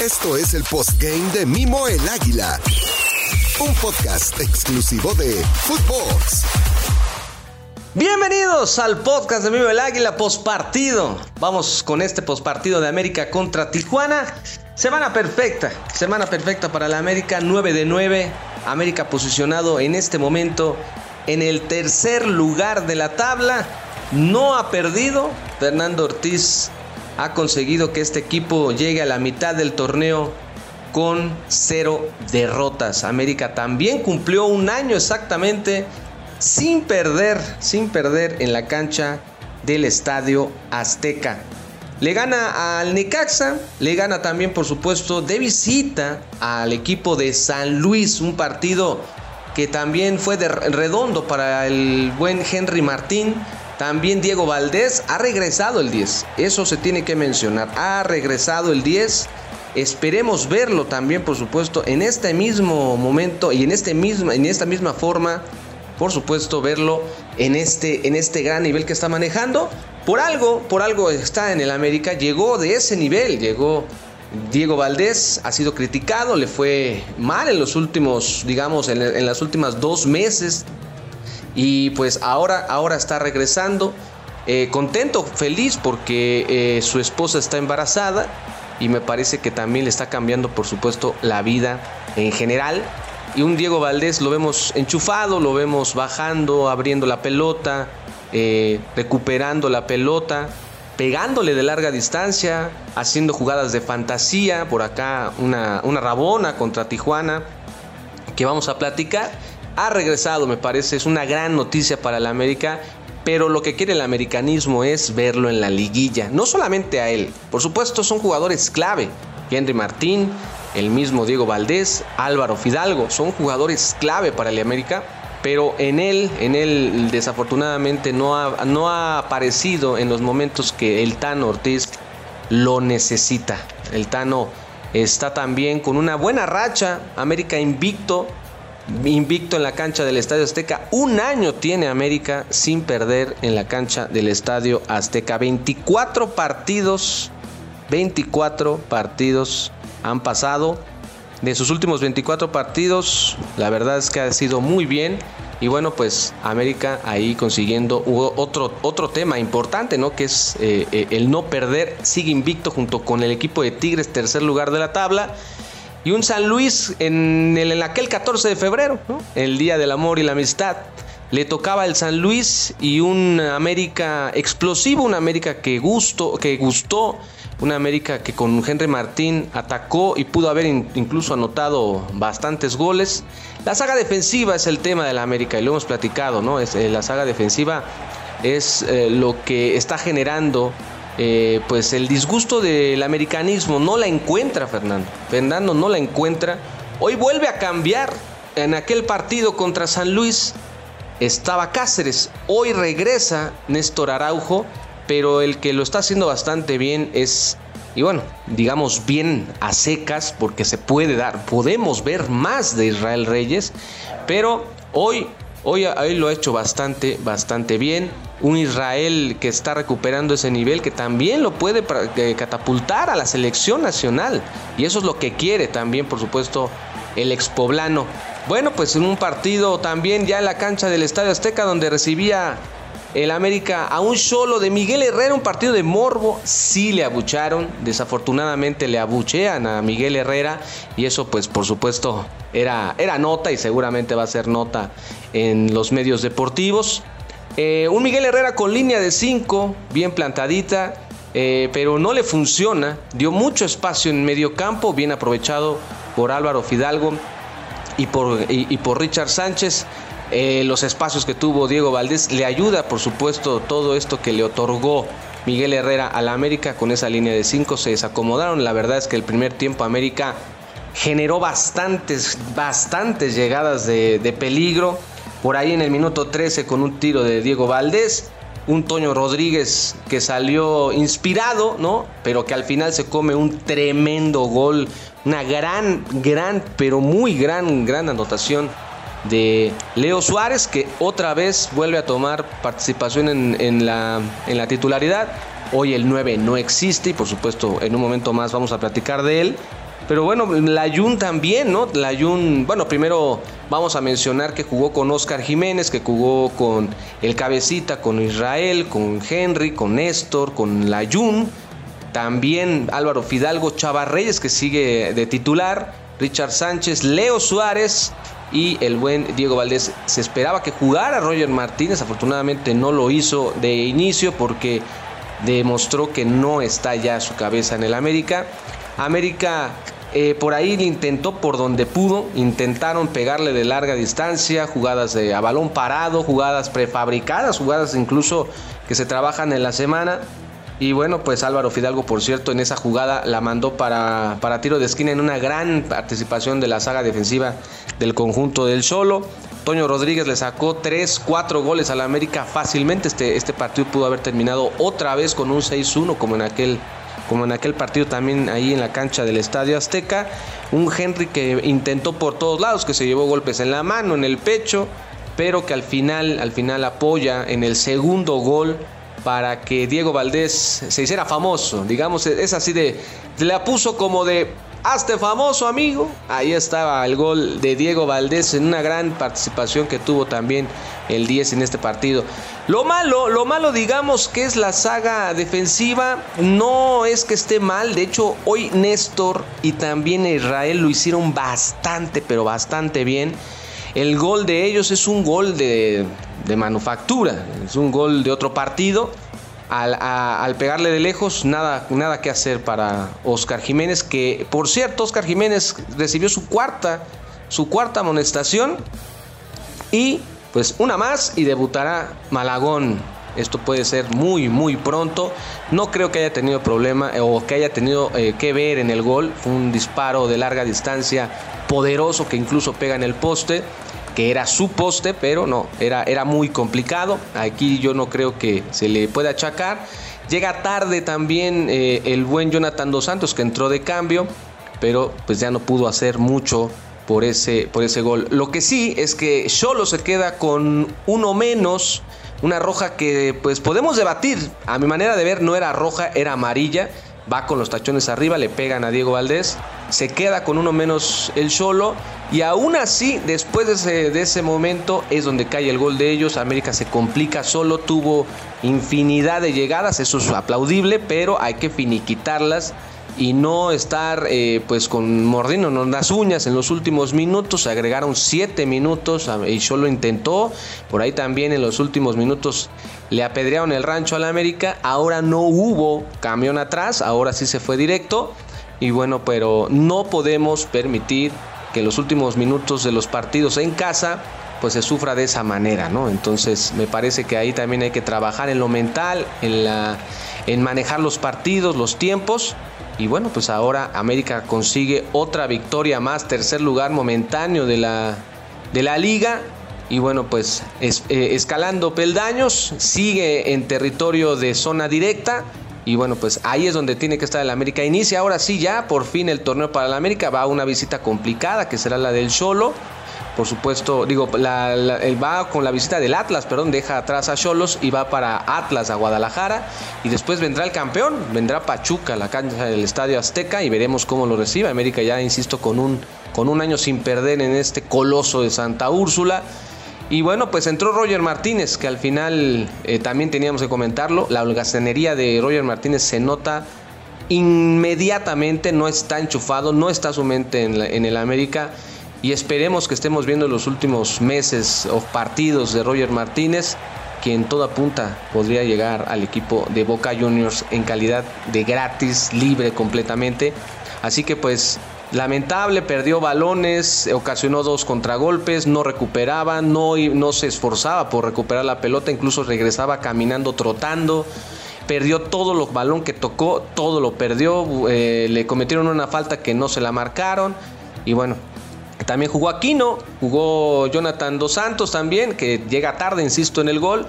Esto es el postgame de Mimo el Águila. Un podcast exclusivo de Footbox. Bienvenidos al podcast de Mimo el Águila postpartido. Vamos con este postpartido de América contra Tijuana. Semana perfecta, semana perfecta para la América, 9 de 9. América posicionado en este momento en el tercer lugar de la tabla. No ha perdido. Fernando Ortiz ha conseguido que este equipo llegue a la mitad del torneo con cero derrotas. América también cumplió un año exactamente sin perder, sin perder en la cancha del Estadio Azteca. Le gana al Necaxa, le gana también por supuesto de visita al equipo de San Luis, un partido que también fue de redondo para el buen Henry Martín. También Diego Valdés ha regresado el 10, eso se tiene que mencionar, ha regresado el 10. Esperemos verlo también, por supuesto, en este mismo momento y en, este en esta misma forma por supuesto, verlo en este, en este gran nivel que está manejando. Por algo, por algo está en el América, llegó de ese nivel, llegó Diego Valdés, ha sido criticado, le fue mal en los últimos, digamos, en, las últimas dos meses. Y pues ahora, ahora está regresando. Eh, contento, feliz porque eh, su esposa está embarazada y me parece que también le está cambiando, por supuesto, la vida en general. Y un Diego Valdés lo vemos enchufado, lo vemos bajando, abriendo la pelota, eh, recuperando la pelota, pegándole de larga distancia, haciendo jugadas de fantasía. Por acá una, una rabona contra Tijuana que vamos a platicar. Ha regresado, me parece, es una gran noticia para el América pero lo que quiere el americanismo es verlo en la liguilla. No solamente a él, por supuesto son jugadores clave. Henry Martín, el mismo Diego Valdés, Álvaro Fidalgo, son jugadores clave para el América, pero en él, en él desafortunadamente no ha, no ha aparecido en los momentos que el Tano Ortiz lo necesita. El Tano está también con una buena racha, América invicto, invicto en la cancha del Estadio Azteca. Un año tiene América sin perder en la cancha del Estadio Azteca. 24 partidos, 24 partidos han pasado. De sus últimos 24 partidos, la verdad es que ha sido muy bien. Y bueno, pues América ahí consiguiendo otro, otro tema importante, ¿no? Que es eh, eh, el no perder. Sigue invicto junto con el equipo de Tigres, tercer lugar de la tabla. Y un San Luis en, el, en aquel 14 de febrero, el Día del Amor y la Amistad. Le tocaba el San Luis y un América explosivo, un América que gustó, que gustó una América que con Henry Martín atacó y pudo haber incluso anotado bastantes goles. La saga defensiva es el tema de la América y lo hemos platicado, ¿no? Es, eh, la saga defensiva es eh, lo que está generando eh, pues el disgusto del americanismo. No la encuentra Fernando. Fernando no la encuentra. Hoy vuelve a cambiar. En aquel partido contra San Luis estaba Cáceres. Hoy regresa Néstor Araujo pero el que lo está haciendo bastante bien es, y bueno, digamos bien a secas, porque se puede dar, podemos ver más de Israel Reyes, pero hoy, hoy, lo ha hecho bastante, bastante bien. Un Israel que está recuperando ese nivel, que también lo puede eh, catapultar a la selección nacional, y eso es lo que quiere también, por supuesto, el expoblano. Bueno, pues en un partido también ya en la cancha del Estadio Azteca donde recibía el América a un solo de Miguel Herrera, un partido de morbo, sí le abucharon, desafortunadamente le abuchean a Miguel Herrera y eso pues por supuesto era, era nota y seguramente va a ser nota en los medios deportivos. Eh, un Miguel Herrera con línea de 5, bien plantadita, eh, pero no le funciona, dio mucho espacio en medio campo, bien aprovechado por Álvaro Fidalgo y por, y por Richard Sánchez. Eh, los espacios que tuvo Diego Valdés. Le ayuda, por supuesto, todo esto que le otorgó Miguel Herrera a la América con esa línea de 5. Se desacomodaron. La verdad es que el primer tiempo América generó bastantes, bastantes llegadas de, de peligro. Por ahí en el minuto 13 con un tiro de Diego Valdés un Toño Rodríguez que salió inspirado, ¿no? Pero que al final se come un tremendo gol, una gran, gran, pero muy gran, gran anotación de Leo Suárez, que otra vez vuelve a tomar participación en, la, en la titularidad. Hoy el 9 no existe y por supuesto en un momento más vamos a platicar de él. Pero bueno, Layun también, ¿no? Layun, bueno, primero vamos a mencionar que jugó con Oscar Jiménez, que jugó con el Cabecita, con Israel, con Henry, con Néstor, con Layun. También Álvaro Fidalgo, Chava Reyes, que sigue de titular. Richard Sánchez, Leo Suárez y el buen Diego Valdés. Se esperaba que jugara Roger Martínez, afortunadamente no lo hizo de inicio porque demostró que no está ya su cabeza en el América. América eh, por ahí le intentó por donde pudo, intentaron pegarle de larga distancia, jugadas de a balón parado, jugadas prefabricadas, jugadas incluso que se trabajan en la semana. Y bueno, pues Álvaro Fidalgo, por cierto, en esa jugada la mandó para, para tiro de esquina en una gran participación de la saga defensiva del conjunto del Solo. Toño Rodríguez le sacó 3, 4 goles a la América fácilmente. Este, este partido pudo haber terminado otra vez con un 6-1 como en aquel como en aquel partido también ahí en la cancha del Estadio Azteca. Un Henry que intentó por todos lados, que se llevó golpes en la mano, en el pecho, pero que al final, al final apoya en el segundo gol para que Diego Valdés se hiciera famoso. Digamos, es así de, la puso como de Hazte famoso, amigo. Ahí estaba el gol de Diego Valdés en una gran participación que tuvo también el 10 en este partido. Lo malo, lo malo digamos que es la saga defensiva, no es que esté mal, de hecho hoy Néstor y también Israel lo hicieron bastante, pero bastante bien. El gol de ellos es un gol de, de manufactura, es un gol de otro partido al, pegarle de lejos, nada, nada que hacer para Oscar Jiménez, que por cierto, Oscar Jiménez recibió su cuarta, su cuarta amonestación y pues una más y debutará Malagón. Esto puede ser muy, muy pronto. No creo que haya tenido problema eh, o que haya tenido eh, que ver en el gol. Fue un disparo de larga distancia poderoso que incluso pega en el poste que era su poste, pero no, era, era muy complicado. Aquí yo no creo que se le pueda achacar. Llega tarde también eh, el buen Jonathan Dos Santos que entró de cambio, pero pues ya no pudo hacer mucho por ese, por ese gol. Lo que sí es que solo se queda con uno menos, una roja que pues podemos debatir. A mi manera de ver no era roja, era amarilla va con los tachones arriba, le pegan a Diego Valdés, se queda con uno menos el solo y aún así después de ese, de ese momento es donde cae el gol de ellos, América se complica solo, tuvo infinidad de llegadas, eso es aplaudible, pero hay que finiquitarlas y no estar eh, pues con mordiendo las uñas en los últimos minutos. Agregaron 7 minutos y solo intentó. Por ahí también en los últimos minutos le apedrearon el rancho a la América. Ahora no hubo camión atrás, ahora sí se fue directo. Y bueno, pero no podemos permitir que en los últimos minutos de los partidos en casa pues se sufra de esa manera, ¿no? Entonces me parece que ahí también hay que trabajar en lo mental, en la en manejar los partidos, los tiempos y bueno, pues ahora América consigue otra victoria más, tercer lugar momentáneo de la, de la liga. Y bueno, pues eh, escalando peldaños, sigue en territorio de zona directa. Y bueno, pues ahí es donde tiene que estar el América. Inicia ahora sí ya, por fin el torneo para el América. Va a una visita complicada que será la del Solo por supuesto, digo, la, él va con la visita del Atlas, perdón, deja atrás a Cholos y va para Atlas a Guadalajara y después vendrá el campeón, vendrá Pachuca, la cancha del Estadio Azteca y veremos cómo lo recibe. América ya, insisto, con un, con un año sin perder en este coloso de Santa Úrsula. Y bueno, pues entró Roger Martínez, que al final eh, también teníamos que comentarlo. La holgazanería de Roger Martínez se nota inmediatamente, no está enchufado, no está su mente en, en el América y esperemos que estemos viendo los últimos meses o partidos de Roger Martínez, quien toda punta podría llegar al equipo de Boca Juniors en calidad de gratis, libre completamente. Así que pues lamentable, perdió balones, ocasionó dos contragolpes, no recuperaba, no, no se esforzaba por recuperar la pelota, incluso regresaba caminando, trotando perdió todo lo balón que tocó, todo lo perdió, eh, le cometieron una falta que no se la marcaron y bueno, también jugó Aquino, jugó Jonathan Dos Santos también, que llega tarde, insisto, en el gol.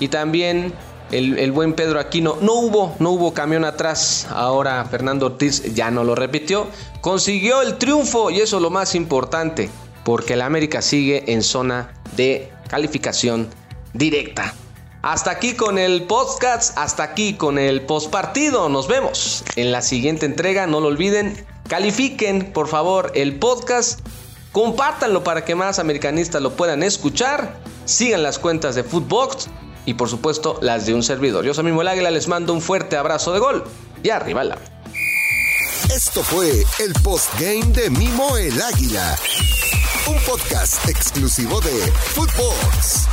Y también el, buen Pedro Aquino. No hubo, no hubo camión atrás. Ahora Fernando Ortiz ya no lo repitió. Consiguió el triunfo y eso es lo más importante, porque el América sigue en zona de calificación directa. Hasta aquí con el podcast, hasta aquí con el postpartido. Nos vemos en la siguiente entrega. No lo olviden, Califiquen, por favor, el podcast. Compártanlo para que más americanistas lo puedan escuchar. Sigan las cuentas de Footbox y por supuesto las de un servidor. Yo soy Mimo el Águila, les mando un fuerte abrazo de gol y arriba la. Esto fue el postgame de Mimo el Águila, un podcast exclusivo de Footbox.